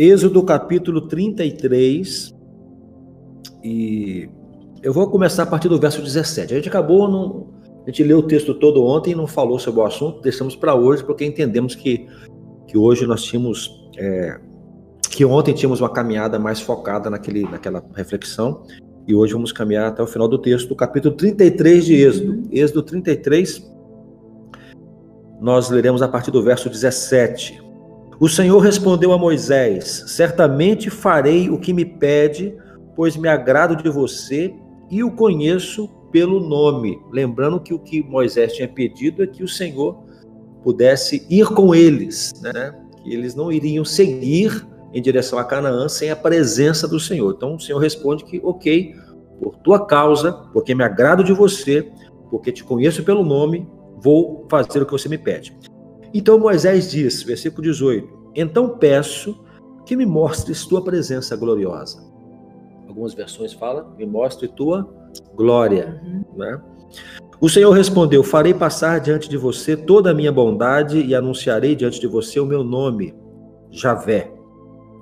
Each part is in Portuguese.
Êxodo capítulo 33. E eu vou começar a partir do verso 17. A gente acabou, não, a gente leu o texto todo ontem e não falou sobre o assunto, deixamos para hoje, porque entendemos que, que hoje nós tínhamos. É, que ontem tínhamos uma caminhada mais focada naquele, naquela reflexão, e hoje vamos caminhar até o final do texto, do capítulo 33 de Êxodo. Êxodo 33, nós leremos a partir do verso 17. O Senhor respondeu a Moisés: Certamente farei o que me pede, pois me agrado de você e o conheço pelo nome. Lembrando que o que Moisés tinha pedido é que o Senhor pudesse ir com eles, né? que eles não iriam seguir em direção a Canaã sem a presença do Senhor. Então o Senhor responde que, ok, por tua causa, porque me agrado de você, porque te conheço pelo nome, vou fazer o que você me pede. Então Moisés diz, versículo 18: Então peço que me mostres tua presença gloriosa. Algumas versões falam, me mostre tua glória. Uhum. Né? O Senhor respondeu: Farei passar diante de você toda a minha bondade e anunciarei diante de você o meu nome, Javé.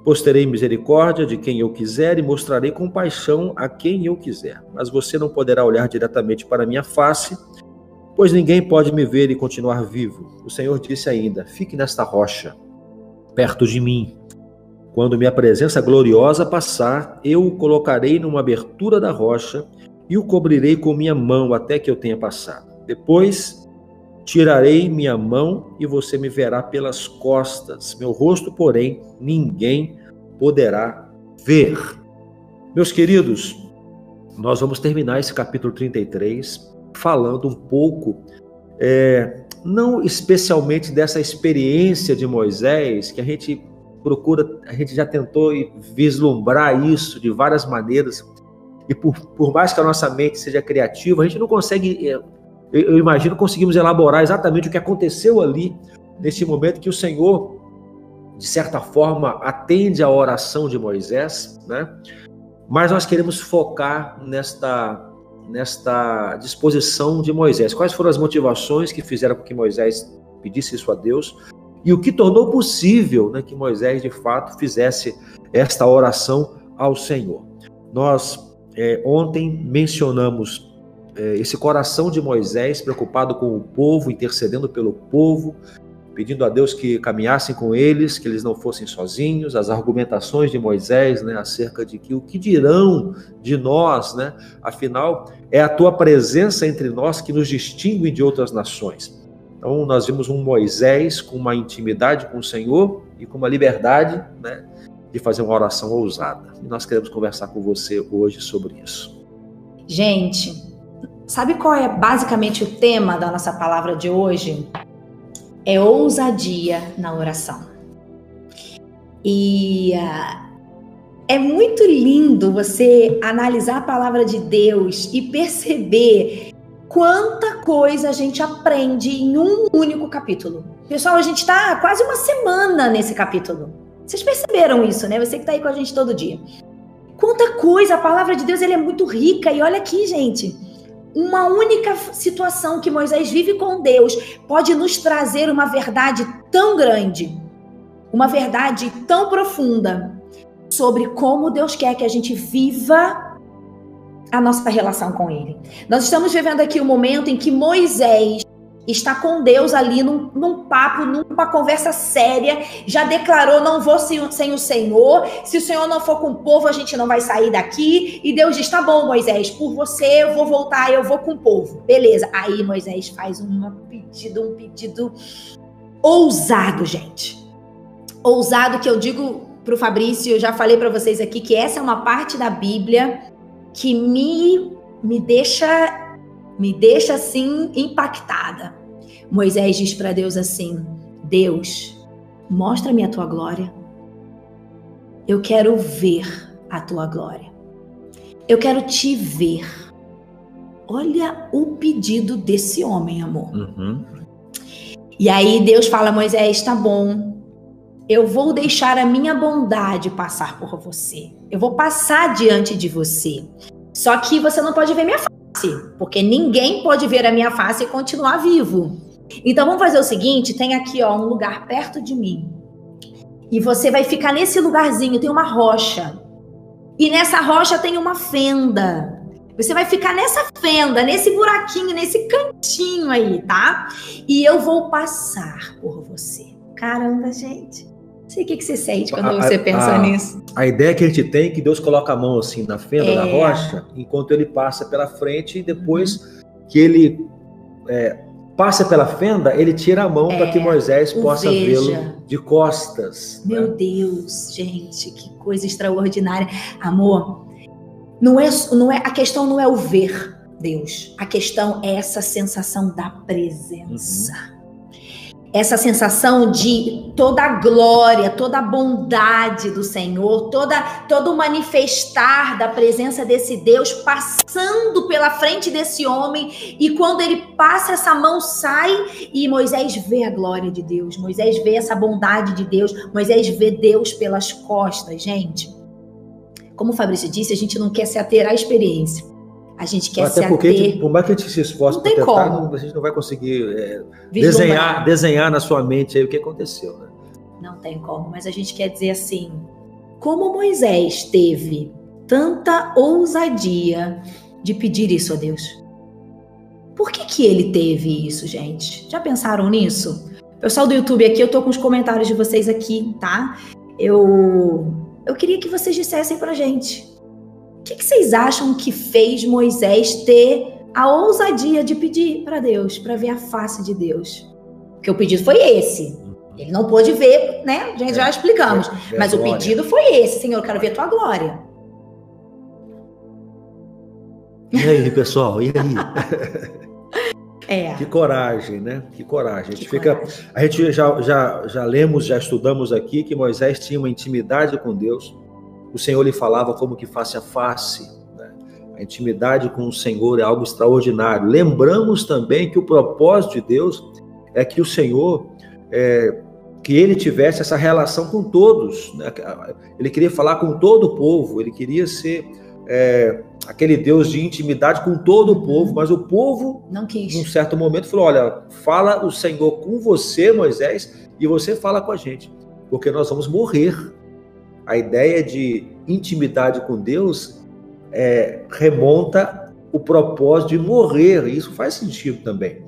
Posterei misericórdia de quem eu quiser e mostrarei compaixão a quem eu quiser. Mas você não poderá olhar diretamente para minha face, pois ninguém pode me ver e continuar vivo. O Senhor disse ainda: Fique nesta rocha, perto de mim. Quando minha presença gloriosa passar, eu o colocarei numa abertura da rocha e o cobrirei com minha mão até que eu tenha passado. Depois tirarei minha mão e você me verá pelas costas. Meu rosto, porém, ninguém poderá ver. Meus queridos, nós vamos terminar esse capítulo 33 falando um pouco, é, não especialmente dessa experiência de Moisés, que a gente procura, a gente já tentou vislumbrar isso de várias maneiras, e por, por mais que a nossa mente seja criativa, a gente não consegue, eu, eu imagino, conseguimos elaborar exatamente o que aconteceu ali, nesse momento que o Senhor, de certa forma, atende à oração de Moisés, né? Mas nós queremos focar nesta nesta disposição de Moisés? Quais foram as motivações que fizeram com que Moisés pedisse isso a Deus? E o que tornou possível né, que Moisés, de fato, fizesse esta oração ao Senhor? Nós, é, ontem, mencionamos é, esse coração de Moisés preocupado com o povo, intercedendo pelo povo, pedindo a Deus que caminhassem com eles, que eles não fossem sozinhos, as argumentações de Moisés, né, acerca de que o que dirão de nós, né, afinal, é a tua presença entre nós que nos distingue de outras nações. Então, nós vimos um Moisés com uma intimidade com o Senhor e com uma liberdade, né, de fazer uma oração ousada. E nós queremos conversar com você hoje sobre isso. Gente, sabe qual é basicamente o tema da nossa palavra de hoje? É ousadia na oração. E uh, é muito lindo você analisar a palavra de Deus e perceber quanta coisa a gente aprende em um único capítulo. Pessoal, a gente está quase uma semana nesse capítulo. Vocês perceberam isso, né? Você que está aí com a gente todo dia. Quanta coisa, a palavra de Deus ele é muito rica. E olha aqui, gente uma única situação que Moisés vive com Deus pode nos trazer uma verdade tão grande, uma verdade tão profunda sobre como Deus quer que a gente viva a nossa relação com Ele. Nós estamos vivendo aqui o um momento em que Moisés está com Deus ali num, num, papo, numa conversa séria, já declarou: não vou sem, sem, o Senhor, se o Senhor não for com o povo, a gente não vai sair daqui. E Deus diz: tá bom, Moisés, por você eu vou voltar, eu vou com o povo. Beleza. Aí Moisés faz um pedido, um pedido ousado, gente. Ousado que eu digo para o Fabrício, eu já falei para vocês aqui que essa é uma parte da Bíblia que me, me deixa me deixa assim impactada. Moisés diz para Deus assim: Deus, mostra-me a tua glória. Eu quero ver a tua glória. Eu quero te ver. Olha o pedido desse homem, amor. Uhum. E aí Deus fala: Moisés, tá bom. Eu vou deixar a minha bondade passar por você. Eu vou passar diante de você. Só que você não pode ver minha face, porque ninguém pode ver a minha face e continuar vivo. Então vamos fazer o seguinte: tem aqui ó, um lugar perto de mim. E você vai ficar nesse lugarzinho, tem uma rocha. E nessa rocha tem uma fenda. Você vai ficar nessa fenda, nesse buraquinho, nesse cantinho aí, tá? E eu vou passar por você. Caramba, gente. Não sei o que, que você sente quando a, você pensa a, nisso. A ideia que a gente tem é que Deus coloca a mão assim na fenda É. da rocha, enquanto ele passa pela frente, e depois que ele é, passa pela fenda, ele tira a mão para que Moisés possa vê-lo de costas. né? Meu Deus, gente, que coisa extraordinária. Amor, não é, não é, a questão não é o ver Deus. A questão é essa sensação da presença. Essa sensação de toda a glória, toda a bondade do Senhor, toda todo o manifestar da presença desse Deus passando pela frente desse homem e quando ele passa essa mão sai e Moisés vê a glória de Deus, Moisés vê essa bondade de Deus, Moisés vê Deus pelas costas, gente. Como o Fabrício disse, a gente não quer se ater à experiência. A gente quer se Até porque, ater. por mais que a gente se esforce para tentar, não- a gente não vai conseguir é, desenhar, desenhar na sua mente aí o que aconteceu. Né? Não tem como, mas a gente quer dizer assim: como Moisés teve tanta ousadia de pedir isso a Deus? Por que, que ele teve isso, gente? Já pensaram nisso? Pessoal do YouTube aqui, eu tô com os comentários de vocês aqui, tá? Eu, eu queria que vocês dissessem pra gente. O que, que vocês acham que fez Moisés ter a ousadia de pedir para Deus, para ver a face de Deus? Porque o pedido foi esse. Ele não pôde ver, né? A gente já explicamos. É, é Mas o pedido foi esse, Senhor, eu quero ver tua glória. E aí, pessoal? E aí? É. Que coragem, né? Que coragem. A gente, que fica, coragem. a gente já, já, já lemos, já estudamos aqui que Moisés tinha uma intimidade com Deus. O Senhor lhe falava como que face a face. né? A intimidade com o Senhor é algo extraordinário. Lembramos também que o propósito de Deus é que o Senhor, é, que ele tivesse essa relação com todos. né? Ele queria falar com todo o povo, ele queria ser é, aquele Deus de intimidade com todo o povo, mas o povo Não num quis. certo momento falou: Olha, fala o Senhor com você, Moisés, e você fala com a gente, porque nós vamos morrer. A ideia de intimidade com Deus é, remonta o propósito de morrer, e isso faz sentido também.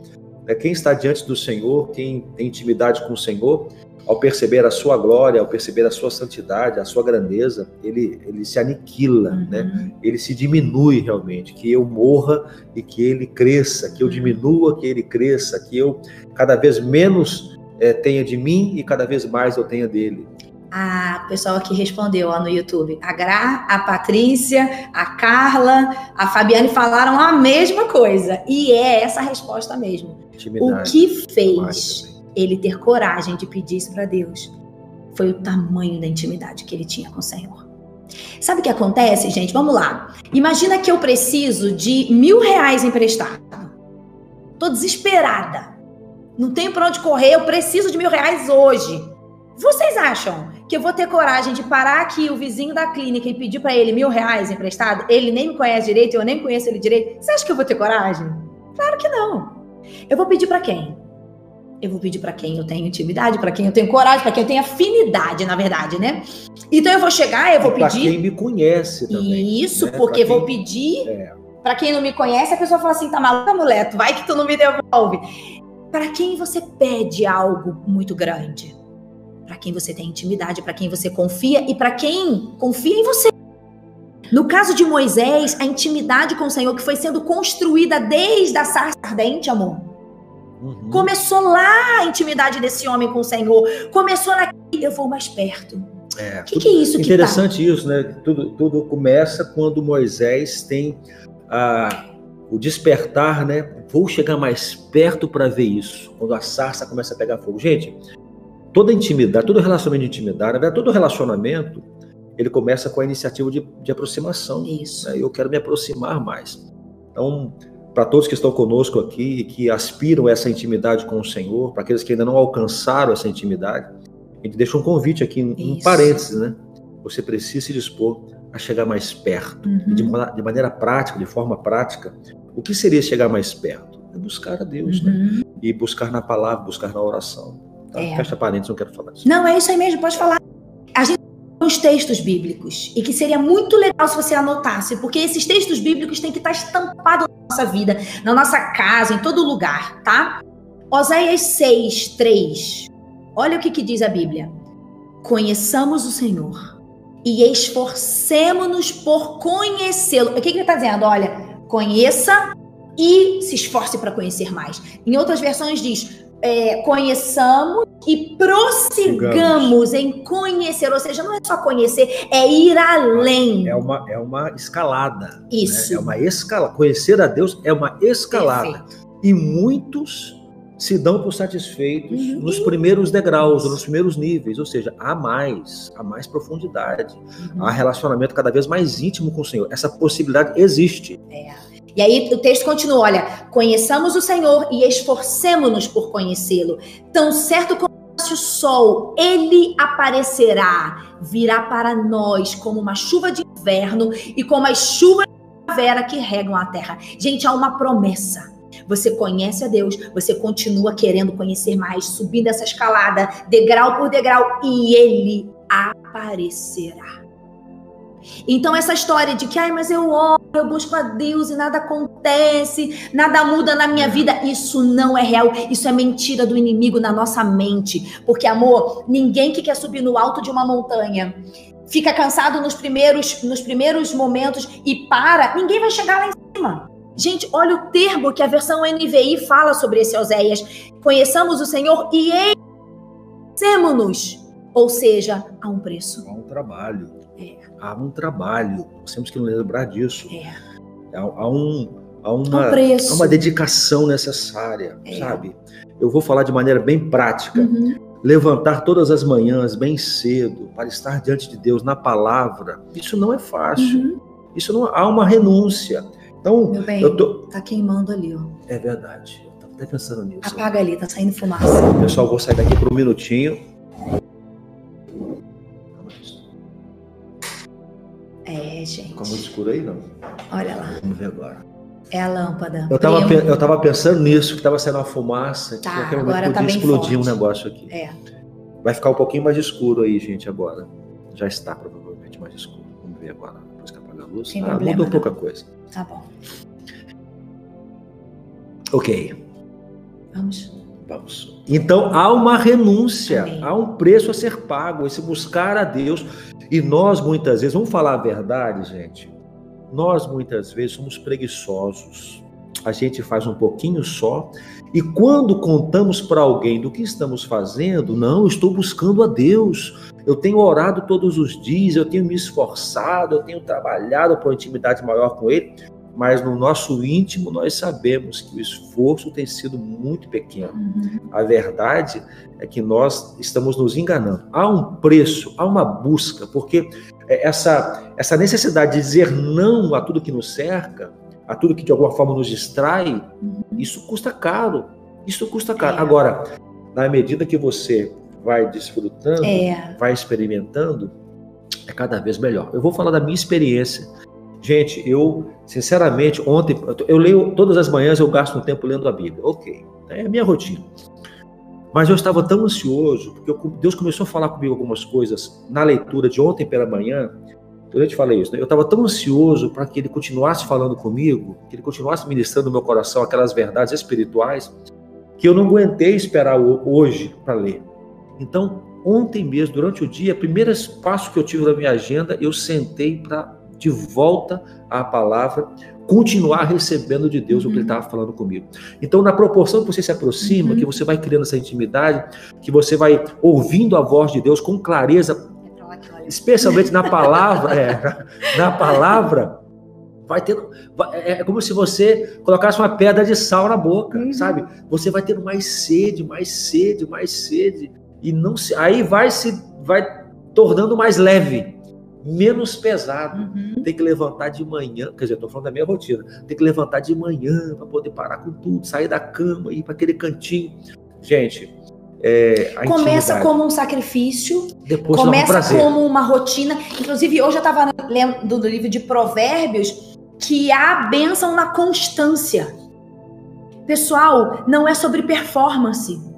Né, Quem está diante do Senhor, quem tem intimidade com o Senhor, ao perceber a sua glória, ao perceber a sua santidade, a sua grandeza, ele, ele se aniquila, né? Uhum. ele se diminui realmente, que eu morra e que ele cresça, que eu Uhum. diminua, que ele cresça, que eu cada vez menos eh, tenha de mim e cada vez mais eu tenha dele. A pessoa aqui respondeu lá no YouTube. A Gra, a Patrícia, a Carla, a Fabiane falaram a mesma coisa. E é essa a resposta mesmo. O Intimidade. que Mari fez ele ter coragem de pedir isso para Deus foi o tamanho da intimidade que ele tinha com o Senhor. Sabe o que acontece, gente? Vamos lá. Imagina que eu preciso de mil reais emprestado. Tô desesperada. Não tenho para onde correr, eu preciso de mil reais hoje. Vocês acham que eu vou ter coragem de parar aqui o vizinho da clínica e pedir para ele mil reais emprestado? Ele nem me conhece direito, eu nem conheço ele direito. Você acha que eu vou ter coragem? Claro que não. Eu vou pedir para quem? Eu vou pedir para quem eu tenho intimidade, para quem eu tenho coragem, para quem eu tenho afinidade, na verdade, né? Então eu vou chegar, eu vou Pra pedir. quem me conhece também. Isso, né? porque Pra vou quem- pedir. É. Pra quem não me conhece, a pessoa fala assim: tá maluca, mulher? Vai que tu não me devolve. Pra quem você pede algo muito grande? Pra quem você tem intimidade, pra quem você confia e pra quem confia em você. No caso de Moisés, a intimidade com o Senhor que foi sendo construída desde a sarça ardente, amor. Uhum. Começou lá a intimidade desse homem com o Senhor. Começou na. Eu vou mais perto. É, O que, que é isso que tá? Interessante isso, né? Tudo, tudo começa quando Moisés tem ah, o despertar, né? Vou chegar mais perto para ver isso. Quando a sarça começa a pegar fogo. Gente, toda intimidade, todo relacionamento de intimidade, na verdade, todo relacionamento, ele começa com a iniciativa de, de aproximação. Isso. né? Eu quero me aproximar mais. Então, para todos que estão conosco aqui e que aspiram a essa intimidade com o Senhor, para aqueles que ainda não alcançaram essa intimidade, a gente deixa um convite aqui, um Isso. parênteses, né? Você precisa se dispor a chegar mais perto, e de, Uhum. de maneira prática, de forma prática. O que seria chegar mais perto? É buscar a Deus, né? Uhum. E buscar na palavra, buscar na oração. Tá? É. Fecha parênteses, não quero falar disso. Não, é isso aí mesmo, pode falar. os textos bíblicos e que seria muito legal se você anotasse, porque esses textos bíblicos têm que estar estampados na nossa vida, na nossa casa, em todo lugar, tá? Oséias 6, 3. Olha o que, que diz a Bíblia. Conheçamos o Senhor e esforcemos-nos por conhecê-lo. O que, que ele está dizendo? Olha, conheça e se esforce para conhecer mais. Em outras versões diz: é, conheçamos e prossigamos em conhecer. Ou seja, não é só conhecer, é ir além. É uma, é uma escalada. Né? Isso. Né? É uma escalada. Conhecer a Deus é uma escalada. Perfeito. E muitos se dão por satisfeitos uhum. nos primeiros degraus, nos primeiros níveis, ou seja, há mais, há mais profundidade, uhum. há relacionamento cada vez mais íntimo com o Senhor. Essa possibilidade existe. É. E aí o texto continua, olha, conheçamos o Senhor e esforcemos-nos por conhecê-lo. Tão certo como o sol, ele aparecerá, virá para nós como uma chuva de inverno e como as chuvas de primavera que regam a terra. Gente, há uma promessa. Você conhece a Deus, você continua querendo conhecer mais, subindo essa escalada, degrau por degrau, e ele aparecerá. Então, essa história de que, ai, mas eu oro, eu busco a Deus e nada acontece, nada muda na minha vida, isso não é real, isso é mentira do inimigo na nossa mente. Porque, amor, ninguém que quer subir no alto de uma montanha fica cansado nos primeiros, nos primeiros momentos e para, ninguém vai chegar lá em cima. Gente, olha o termo que a versão NVI fala sobre esse Oséias. Conheçamos o Senhor e ensinemos-nos. Ou seja, há um preço. Há um trabalho. É. Há um trabalho. Nós temos que lembrar disso. É. Há, há, um, há, uma, um preço. há uma dedicação necessária, é. sabe? Eu vou falar de maneira bem prática. Uhum. Levantar todas as manhãs bem cedo para estar diante de Deus na palavra. Isso não é fácil. Uhum. Isso não há uma renúncia. Então, Meu bem, eu tô... tá queimando ali, ó. É verdade. Eu tava até pensando nisso. Apaga ali, tá saindo fumaça. Pessoal, vou sair daqui por um minutinho. É, gente. Ficou muito escuro aí, não? Olha lá. Vamos ver agora. É a lâmpada. Eu tava, eu tava pensando nisso, que tava saindo uma fumaça. Tá, que agora tá bem explodir forte. um negócio aqui. É. Vai ficar um pouquinho mais escuro aí, gente, agora. Já está provavelmente mais escuro. Vamos ver agora, depois que apagar a luz. Sem ah, problema, mudou não. pouca coisa. Tá bom. Ok. Vamos. Vamos. Então há uma renúncia, Amém. há um preço a ser pago, esse buscar a Deus. E nós muitas vezes, vamos falar a verdade, gente. Nós muitas vezes somos preguiçosos. A gente faz um pouquinho só. E quando contamos para alguém do que estamos fazendo, não, estou buscando a Deus. Eu tenho orado todos os dias, eu tenho me esforçado, eu tenho trabalhado por intimidade maior com Ele mas no nosso íntimo nós sabemos que o esforço tem sido muito pequeno. Uhum. A verdade é que nós estamos nos enganando. Há um preço, há uma busca, porque essa, essa necessidade de dizer não a tudo que nos cerca, a tudo que de alguma forma nos distrai, Uhum. isso custa caro. Isso custa caro. É. Agora, na medida que você vai desfrutando, É. vai experimentando, é cada vez melhor. Eu vou falar da minha experiência. Gente, eu, sinceramente, ontem, eu leio todas as manhãs, eu gasto um tempo lendo a Bíblia. Ok, é a minha rotina. Mas eu estava tão ansioso, porque eu- Deus começou a falar comigo algumas coisas na leitura de ontem pela manhã. Eu te falei isso, né? Eu estava tão ansioso para que Ele continuasse falando comigo, que Ele continuasse ministrando no meu coração aquelas verdades espirituais, que eu não aguentei esperar hoje para ler. Então, ontem mesmo, durante o dia, primeiro passo que eu tive na minha agenda, eu sentei para de volta à palavra, continuar recebendo de Deus o que Ele Uhum. estava falando comigo. Então, na proporção que você se aproxima, Uhum. que você vai criando essa intimidade, que você vai ouvindo a voz de Deus com clareza, É especialmente na palavra, é, na palavra, vai tendo, é é como se você colocasse uma pedra de sal na boca, Uhum. sabe? Você vai tendo mais sede, mais sede, mais sede, e não se, aí vai se, vai tornando mais leve, menos pesado. Uhum. Tem que levantar de manhã, quer dizer, estou falando da minha rotina. Tem que levantar de manhã para poder parar com tudo, sair da cama, ir para aquele cantinho. Gente, é, Começa intimidade, como um sacrifício, depois um começa prazer. como uma rotina. Inclusive, hoje eu estava lendo do livro de Provérbios que há bênção na constância. Pessoal, não é sobre performance.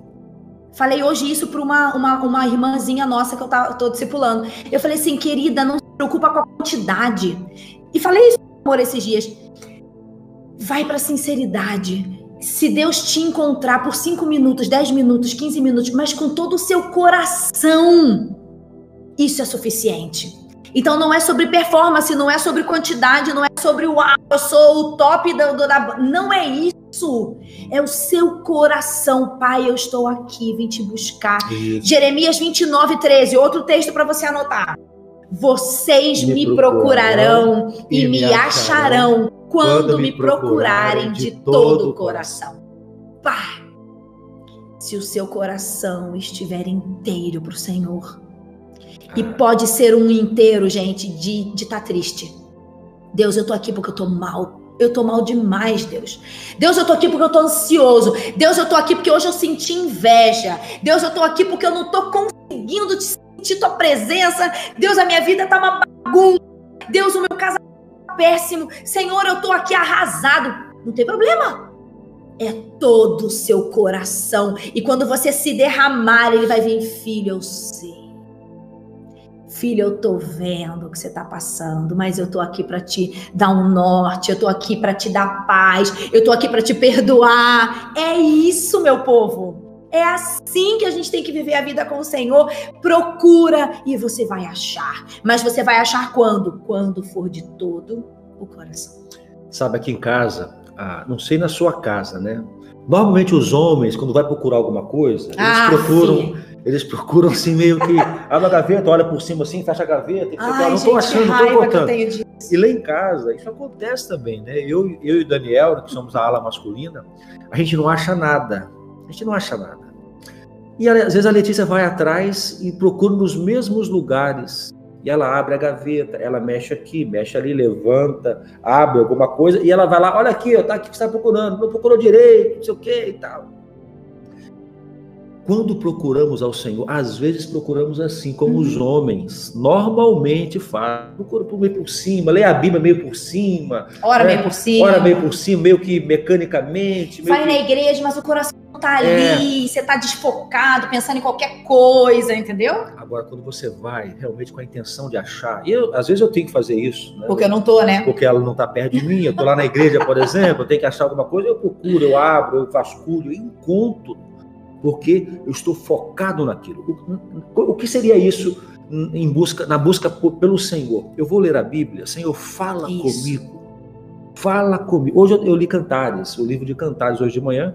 Falei hoje isso para uma, uma, uma irmãzinha nossa que eu tava, tô discipulando. Eu falei assim, querida, não se preocupa com a quantidade. E falei isso, amor, esses dias. Vai para sinceridade. Se Deus te encontrar por 5 minutos, 10 minutos, 15 minutos, mas com todo o seu coração, isso é suficiente. Então não é sobre performance, não é sobre quantidade, não é sobre ah, eu sou o top da, da não é isso. É o seu coração, Pai, eu estou aqui, vim te buscar. Isso. Jeremias 29, 13, outro texto para você anotar. Vocês me, me procurarão, procurarão e, me acharão quando, quando me procurarem de todo o coração. Pai, se o seu coração estiver inteiro para o Senhor, e pode ser um inteiro, gente, de estar tá triste. Deus, eu tô aqui porque eu tô mal. Eu tô mal demais, Deus. Deus, eu tô aqui porque eu tô ansioso. Deus, eu tô aqui porque hoje eu senti inveja. Deus, eu tô aqui porque eu não tô conseguindo te sentir tua presença. Deus, a minha vida tá uma bagunça. Deus, o meu casamento tá péssimo. Senhor, eu tô aqui arrasado. Não tem problema. É todo o seu coração. E quando você se derramar, ele vai vir, filho, eu sei. Filho, eu tô vendo o que você tá passando, mas eu tô aqui para te dar um norte, eu tô aqui para te dar paz, eu tô aqui para te perdoar. É isso, meu povo. É assim que a gente tem que viver a vida com o Senhor. Procura e você vai achar. Mas você vai achar quando? Quando for de todo o coração. Sabe, aqui em casa, ah, não sei na sua casa, né? Normalmente os homens, quando vai procurar alguma coisa, eles ah, procuram. Sim eles procuram assim meio que abre a gaveta, olha por cima assim, fecha a gaveta, e Ai, não estou achando, não estou encontrando. E lá em casa, isso acontece também, né? Eu, eu e o Daniel, que somos a ala masculina, a gente não acha nada. A gente não acha nada. E às vezes a Letícia vai atrás e procura nos mesmos lugares. E ela abre a gaveta, ela mexe aqui, mexe ali, levanta, abre alguma coisa, e ela vai lá, olha aqui, ó, tá aqui que você está procurando, não procurou direito, não sei o que e tal. Quando procuramos ao Senhor, às vezes procuramos assim, como os uhum. homens normalmente fazem. Procura por meio por cima, lê a Bíblia meio por cima. Ora né? meio por cima. Ora meio por cima, meio que mecanicamente. Vai que... na igreja, mas o coração não tá ali, é. você tá desfocado, pensando em qualquer coisa, entendeu? Agora, quando você vai realmente com a intenção de achar, e eu, às vezes eu tenho que fazer isso. Né? Porque eu não tô, né? Porque ela não tá perto de mim, eu tô lá na igreja, por exemplo, eu tenho que achar alguma coisa, eu procuro, eu abro, eu vasculho, eu encontro porque eu estou focado naquilo. O, o que seria isso em busca, na busca pelo Senhor? Eu vou ler a Bíblia, Senhor, fala isso. comigo. Fala comigo. Hoje eu, eu, li Cantares, o livro de Cantares hoje de manhã.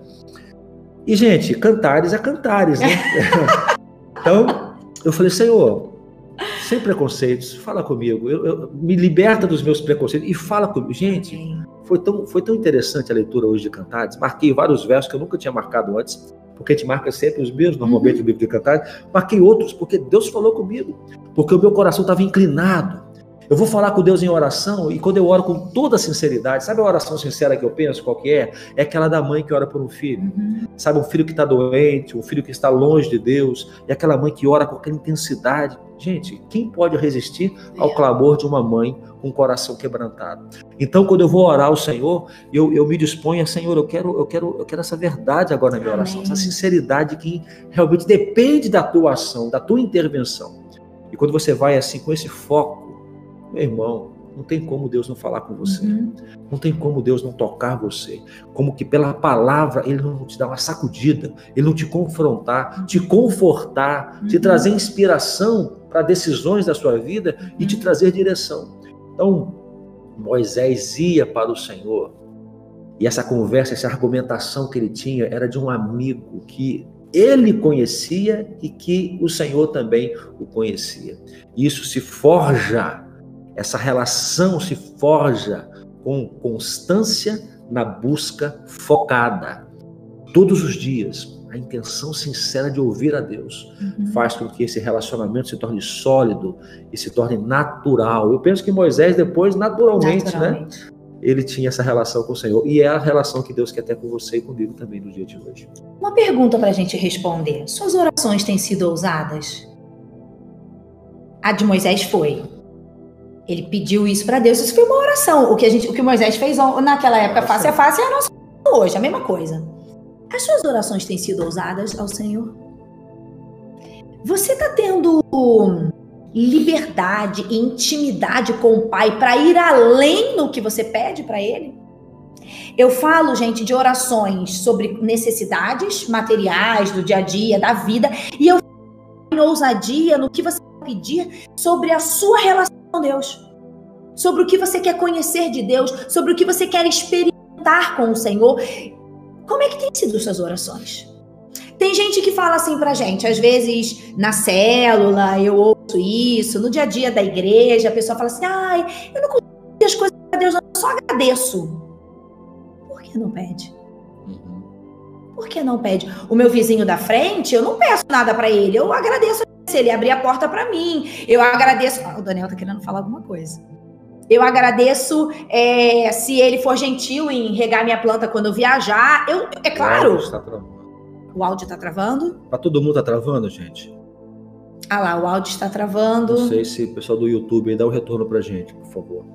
E, gente, Cantares é Cantares, né? então, eu falei, Senhor, sem preconceitos, fala comigo. Eu, eu, me liberta dos meus preconceitos e fala comigo. Gente, foi tão, foi tão interessante a leitura hoje de Cantares. Marquei vários versos que eu nunca tinha marcado antes porque a gente marca sempre os mesmos, normalmente, uhum. no livro de Cantares. Marquei outros, porque Deus falou comigo, porque o meu coração estava inclinado. Eu vou falar com Deus em oração, e quando eu oro com toda sinceridade, sabe a oração sincera que eu penso, qual que é? É aquela da mãe que ora por um filho. Uhum. Sabe, um filho que está doente, um filho que está longe de Deus, e aquela mãe que ora com aquela intensidade. Gente, quem pode resistir ao clamor de uma mãe com o coração quebrantado. Então, quando eu vou orar ao Senhor, eu, eu me disponho a, Senhor, eu quero, eu, quero, eu quero essa verdade agora na minha Amém. oração, essa sinceridade que realmente depende da tua ação, da tua intervenção. E quando você vai assim com esse foco, meu irmão, não tem como Deus não falar com você. Uhum. Não tem como Deus não tocar você. Como que pela palavra Ele não te dá uma sacudida, Ele não te confrontar, te confortar, uhum. te trazer inspiração para decisões da sua vida e te uhum. trazer direção. Então, Moisés ia para o Senhor. E essa conversa, essa argumentação que ele tinha era de um amigo que ele conhecia e que o Senhor também o conhecia. Isso se forja, essa relação se forja com constância na busca focada. Todos os dias, a intenção sincera de ouvir a Deus uhum. faz com que esse relacionamento se torne sólido e se torne natural. Eu penso que Moisés depois, naturalmente, né, naturalmente. né? Ele tinha essa relação com o Senhor. E é a relação que Deus quer ter com você e comigo também no dia de hoje. Uma pergunta para a gente responder. Suas orações têm sido ousadas? A de Moisés foi. Ele pediu isso para Deus. Isso foi uma oração. O que, a gente, o que Moisés fez naquela época, face a face, é a nossa hoje, a mesma coisa. As suas orações têm sido ousadas ao Senhor? Você está tendo liberdade e intimidade com o Pai para ir além do que você pede para Ele? Eu falo, gente, de orações sobre necessidades materiais do dia a dia, da vida, e eu falo em ousadia no que você pedir sobre a sua relação com Deus, sobre o que você quer conhecer de Deus, sobre o que você quer experimentar com o Senhor. Como é que tem sido suas orações? Tem gente que fala assim pra gente, às vezes na célula eu ouço isso, no dia a dia da igreja, a pessoa fala assim: ai, eu não consigo as coisas para Deus, eu só agradeço. Por que não pede? Uhum. Por que não pede? O meu vizinho da frente, eu não peço nada para ele, eu agradeço ele abrir a porta para mim. Eu agradeço. Ah, o Daniel tá querendo falar alguma coisa. Eu agradeço é, se ele for gentil em regar minha planta quando eu viajar. Eu, é claro. O áudio está travando? Tá todo mundo tá travando, gente? Ah lá, o áudio está travando. Não sei se o pessoal do YouTube dá o um retorno pra gente, por favor.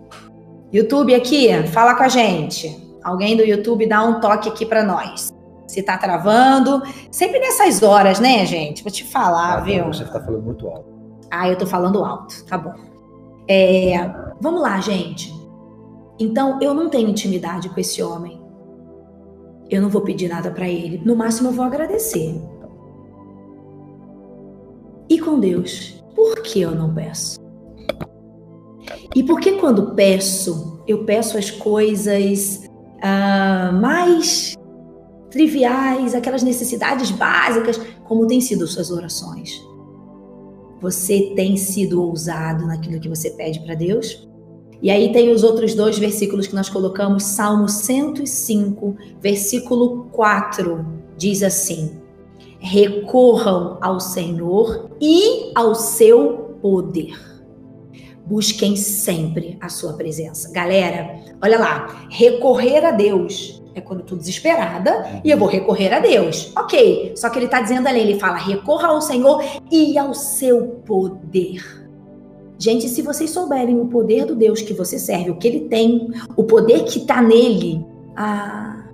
YouTube aqui, fala com a gente. Alguém do YouTube dá um toque aqui para nós. Se tá travando. Sempre nessas horas, né, gente? Vou te falar, ah, viu? Você tá falando muito alto. Ah, eu tô falando alto. Tá bom. É, vamos lá, gente. Então, eu não tenho intimidade com esse homem. Eu não vou pedir nada para ele. No máximo, eu vou agradecer. E com Deus, por que eu não peço? E por que quando peço, eu peço as coisas uh, mais triviais, aquelas necessidades básicas, como têm sido suas orações? Você tem sido ousado naquilo que você pede para Deus? E aí tem os outros dois versículos que nós colocamos, Salmo 105, versículo 4, diz assim: Recorram ao Senhor e ao seu poder. Busquem sempre a sua presença. Galera, olha lá, recorrer a Deus é quando eu tô desesperada e eu vou recorrer a Deus. Ok, só que ele está dizendo ali, ele fala, recorra ao Senhor e ao seu poder. Gente, se vocês souberem o poder do Deus que você serve, o que ele tem, o poder que está nele, ah,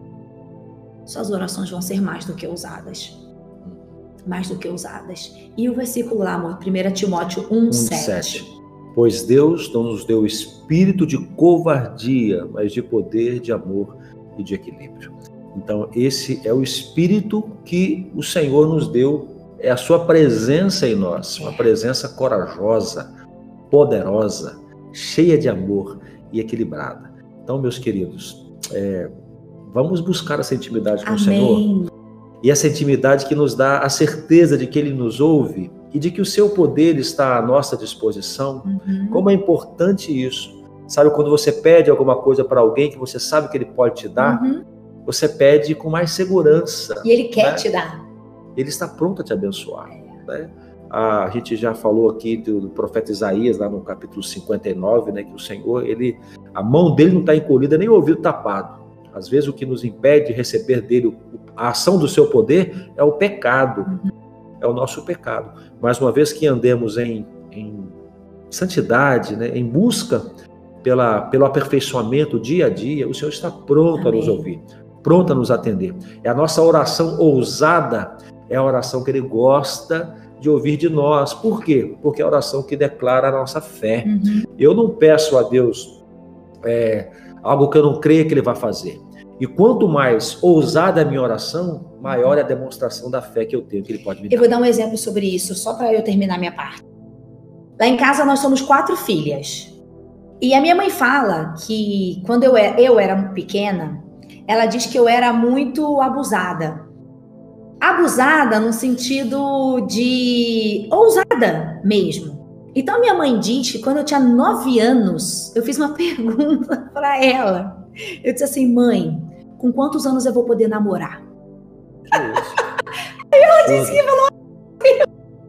suas orações vão ser mais do que ousadas. Mais do que ousadas. E o versículo lá, amor, 1 Timóteo 1, 1 7. 7. Pois Deus não nos deu espírito de covardia, mas de poder, de amor e de equilíbrio. Então, esse é o espírito que o Senhor nos deu, é a sua presença em nós, uma presença corajosa, poderosa, cheia de amor e equilibrada. Então, meus queridos, é, vamos buscar essa intimidade com Amém. o Senhor. E essa intimidade que nos dá a certeza de que Ele nos ouve e de que o seu poder está à nossa disposição. Uhum. Como é importante isso. Sabe, quando você pede alguma coisa para alguém que você sabe que ele pode te dar, uhum. você pede com mais segurança. E ele quer né? te dar. Ele está pronto a te abençoar. Né? A gente já falou aqui do, profeta Isaías, lá no capítulo 59, né, que o Senhor, ele, a mão dele não está encolhida, nem o ouvido tapado. Às vezes o que nos impede de receber dele a ação do seu poder é o pecado, uhum. é o nosso pecado. Mas uma vez que andemos em, em santidade, né, em busca pela, pelo aperfeiçoamento dia a dia, o Senhor está pronto Amém. a nos ouvir, pronto a nos atender. É a nossa oração ousada, é a oração que Ele gosta de ouvir de nós. Por quê? Porque é a oração que declara a nossa fé. Uhum. Eu não peço a Deus é, algo que eu não creia que Ele vai fazer. E quanto mais ousada é a minha oração, maior é a demonstração da fé que eu tenho que Ele pode me dar. Eu vou dar um exemplo sobre isso, só para eu terminar minha parte. Lá em casa nós somos quatro filhas. E a minha mãe fala que quando eu, eu era pequena, ela diz que eu era muito abusada abusada no sentido de ousada mesmo. Então minha mãe diz que quando eu tinha nove anos, eu fiz uma pergunta para ela. Eu disse assim, mãe, com quantos anos eu vou poder namorar? Aí ela disse que falou,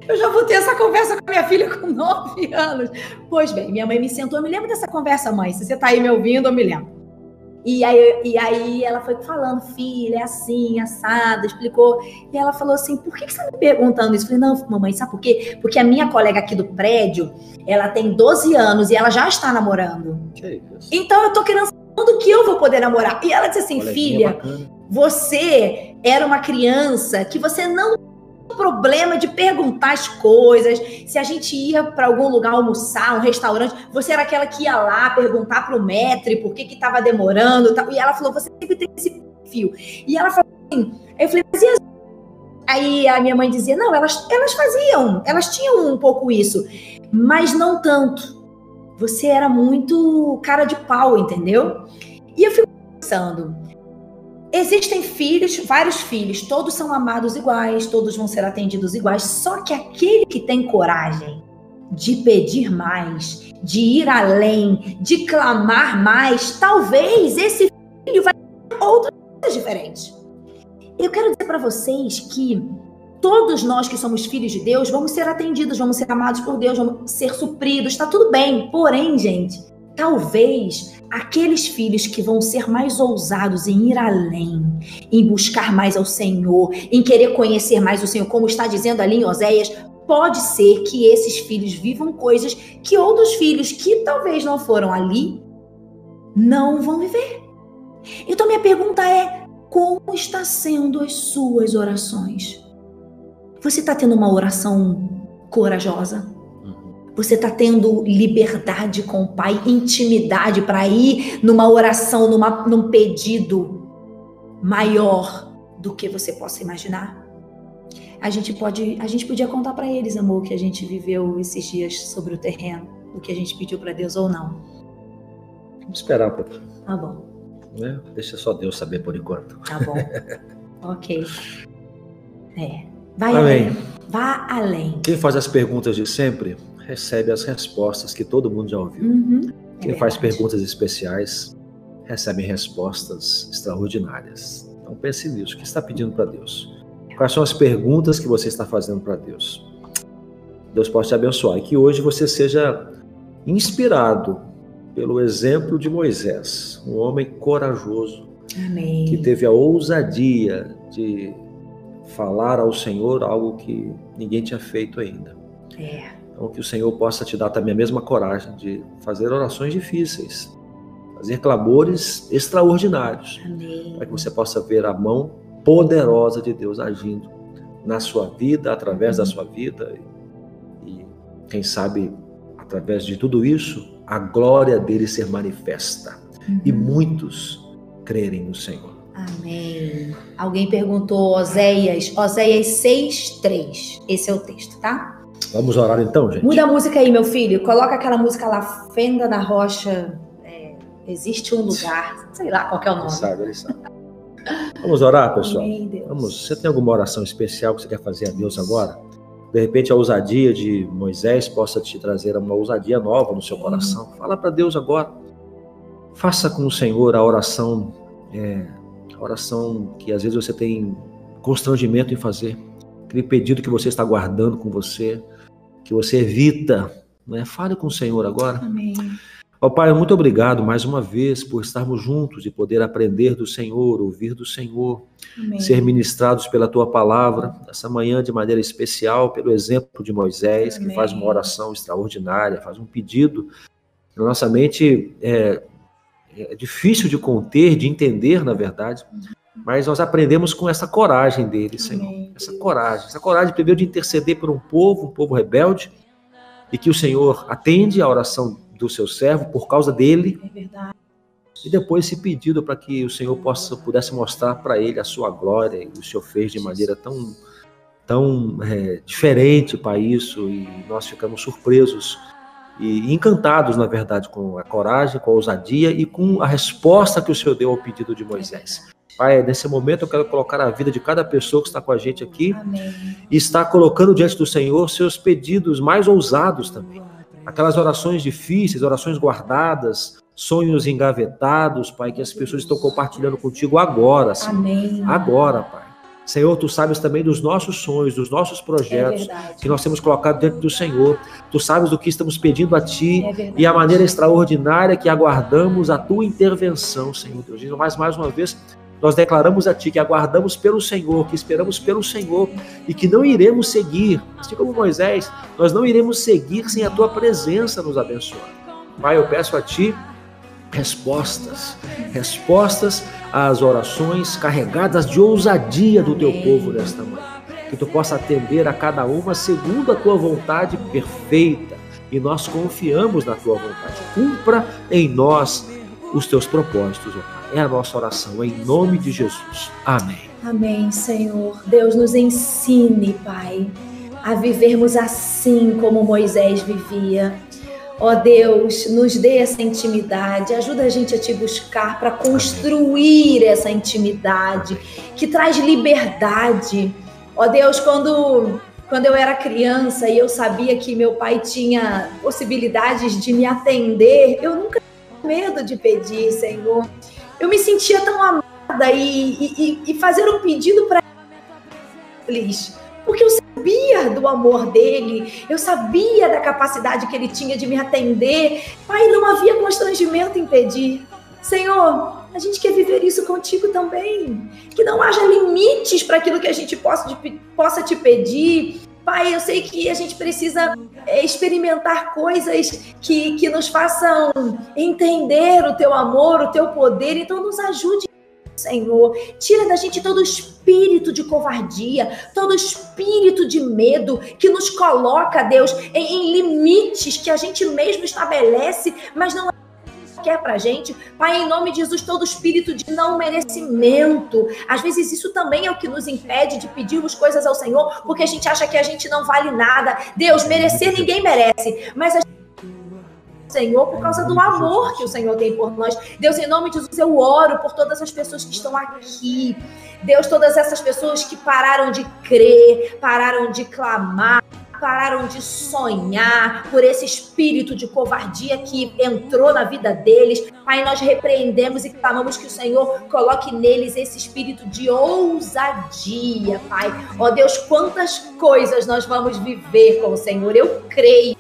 eu já vou ter essa conversa com minha filha com nove anos. Pois bem, minha mãe me sentou, eu me lembro dessa conversa, mãe. Se você está aí me ouvindo, eu me lembro. E aí, e aí ela foi falando, filha, é assim, assado, explicou. E ela falou assim: por que, que você está me perguntando isso? Eu falei, não, mamãe, sabe por quê? Porque a minha colega aqui do prédio, ela tem 12 anos e ela já está namorando. Que isso? Então eu tô querendo quando que eu vou poder namorar. E ela disse assim: filha, bacana. você era uma criança que você não problema de perguntar as coisas. Se a gente ia para algum lugar almoçar, um restaurante, você era aquela que ia lá perguntar pro metre por que que tava demorando, tal. e ela falou, você sempre tem esse perfil. E ela falou assim, eu falei, mas e as Aí a minha mãe dizia: não, elas, elas faziam, elas tinham um pouco isso, mas não tanto. Você era muito cara de pau, entendeu? E eu fico pensando: existem filhos, vários filhos, todos são amados iguais, todos vão ser atendidos iguais, só que aquele que tem coragem de pedir mais, de ir além, de clamar mais, talvez esse filho vai ter outras coisas diferentes. Eu quero dizer para vocês que todos nós que somos filhos de Deus vamos ser atendidos, vamos ser amados por Deus, vamos ser supridos, está tudo bem. Porém, gente, talvez aqueles filhos que vão ser mais ousados em ir além, em buscar mais ao Senhor, em querer conhecer mais o Senhor, como está dizendo ali em Oséias, pode ser que esses filhos vivam coisas que outros filhos que talvez não foram ali não vão viver. Então minha pergunta é: como está sendo as suas orações? Você está tendo uma oração corajosa? Você está tendo liberdade com o Pai, intimidade para ir numa oração, numa, num pedido maior do que você possa imaginar? A gente pode, a gente podia contar para eles, amor, que a gente viveu esses dias sobre o terreno, o que a gente pediu para Deus ou não. Vamos esperar um pouquinho. Tá bom. Né? Deixa só Deus saber por enquanto. Tá bom. ok. É. Vai Amém. além. Vá além. Quem faz as perguntas de sempre recebe as respostas que todo mundo já ouviu. Uhum. É Quem faz perguntas especiais recebe respostas extraordinárias. Então pense nisso. O que está pedindo para Deus? Quais são as perguntas que você está fazendo para Deus? Deus pode te abençoar e que hoje você seja inspirado pelo exemplo de Moisés, um homem corajoso, Amém. que teve a ousadia de falar ao Senhor algo que ninguém tinha feito ainda. É. Então, que o Senhor possa te dar também a mesma coragem de fazer orações difíceis, fazer clamores extraordinários, Amém. para que você possa ver a mão poderosa de Deus agindo na sua vida, através da sua vida e, quem sabe, através de tudo isso, a glória dele ser manifesta uhum. e muitos crerem no Senhor. Amém. Alguém perguntou Oséias, Oséias 6:3. Esse é o texto, tá? Vamos orar então, gente. Muda a música aí, meu filho. Coloca aquela música lá, Fenda na Rocha. É, existe um lugar, sei lá qual é o nome. Ele sabe, ele sabe. Vamos orar, pessoal. Amém, Vamos. Você tem alguma oração especial que você quer fazer a Deus agora? de repente a ousadia de Moisés possa te trazer uma ousadia nova no seu coração. Fala para Deus agora. Faça com o Senhor a oração, é, a oração que às vezes você tem constrangimento em fazer, aquele pedido que você está guardando com você, que você evita. Né? Fale com o Senhor agora. Amém. Ó oh, Pai, muito obrigado mais uma vez por estarmos juntos e poder aprender do Senhor, ouvir do Senhor, Amém. ser ministrados pela Tua palavra, essa manhã de maneira especial, pelo exemplo de Moisés, Amém. que faz uma oração extraordinária, faz um pedido. Na nossa mente é, é difícil de conter, de entender, na verdade, mas nós aprendemos com essa coragem dele, Senhor. Amém. Essa coragem, essa coragem primeiro de interceder por um povo, um povo rebelde, e que o Senhor atende a oração do seu servo por causa dele. É verdade. E depois esse pedido para que o Senhor possa pudesse mostrar para ele a sua glória, e o Senhor fez de maneira tão tão é, diferente para isso e nós ficamos surpresos e encantados, na verdade, com a coragem, com a ousadia e com a resposta que o Senhor deu ao pedido de Moisés. Pai, nesse momento eu quero colocar a vida de cada pessoa que está com a gente aqui Amém. e está colocando diante do Senhor seus pedidos mais ousados também aquelas orações difíceis, orações guardadas, sonhos engavetados, Pai, que as pessoas estão compartilhando contigo agora, Senhor. Amém. Agora, Pai. Senhor, tu sabes também dos nossos sonhos, dos nossos projetos é que nós temos colocado dentro do Senhor. Tu sabes do que estamos pedindo a Ti é e a maneira extraordinária que aguardamos a Tua intervenção, Senhor Deus. E mais, mais uma vez, nós declaramos a Ti que aguardamos pelo Senhor, que esperamos pelo Senhor e que não iremos seguir, assim como Moisés, nós não iremos seguir sem a Tua presença nos abençoar. Pai, eu peço a Ti respostas, respostas às orações carregadas de ousadia do Teu povo nesta manhã. que tu possa atender a cada uma segundo a tua vontade perfeita. E nós confiamos na tua vontade. Cumpra em nós os teus propósitos, ó Pai. É a nossa oração em nome de Jesus. Amém. Amém, Senhor. Deus nos ensine, Pai, a vivermos assim como Moisés vivia. Ó Deus, nos dê essa intimidade, ajuda a gente a te buscar para construir essa intimidade que traz liberdade. Ó Deus, quando quando eu era criança e eu sabia que meu pai tinha possibilidades de me atender, eu nunca medo de pedir, Senhor. Eu me sentia tão amada e, e, e fazer um pedido para eles, porque eu sabia do amor dele, eu sabia da capacidade que ele tinha de me atender. Pai, não havia constrangimento em pedir. Senhor, a gente quer viver isso contigo também. Que não haja limites para aquilo que a gente possa, possa te pedir. Pai, eu sei que a gente precisa é, experimentar coisas que, que nos façam entender o teu amor, o teu poder, então nos ajude. Senhor, tira da gente todo espírito de covardia, todo espírito de medo que nos coloca, Deus, em, em limites que a gente mesmo estabelece, mas não quer pra gente. Pai, em nome de Jesus, todo espírito de não merecimento. Às vezes isso também é o que nos impede de pedirmos coisas ao Senhor, porque a gente acha que a gente não vale nada. Deus, merecer ninguém merece, mas a Senhor, por causa do amor que o Senhor tem por nós. Deus, em nome de Jesus, eu oro por todas as pessoas que estão aqui. Deus, todas essas pessoas que pararam de crer, pararam de clamar, pararam de sonhar por esse espírito de covardia que entrou na vida deles. Pai, nós repreendemos e clamamos que o Senhor coloque neles esse espírito de ousadia, Pai. Ó oh, Deus, quantas coisas nós vamos viver com o Senhor. Eu creio.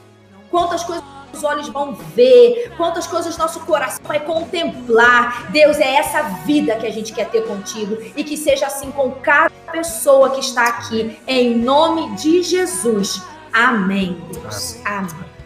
Quantas coisas os olhos vão ver, quantas coisas nosso coração vai contemplar. Deus, é essa vida que a gente quer ter contigo e que seja assim com cada pessoa que está aqui, em nome de Jesus. Amém, Deus. Amém.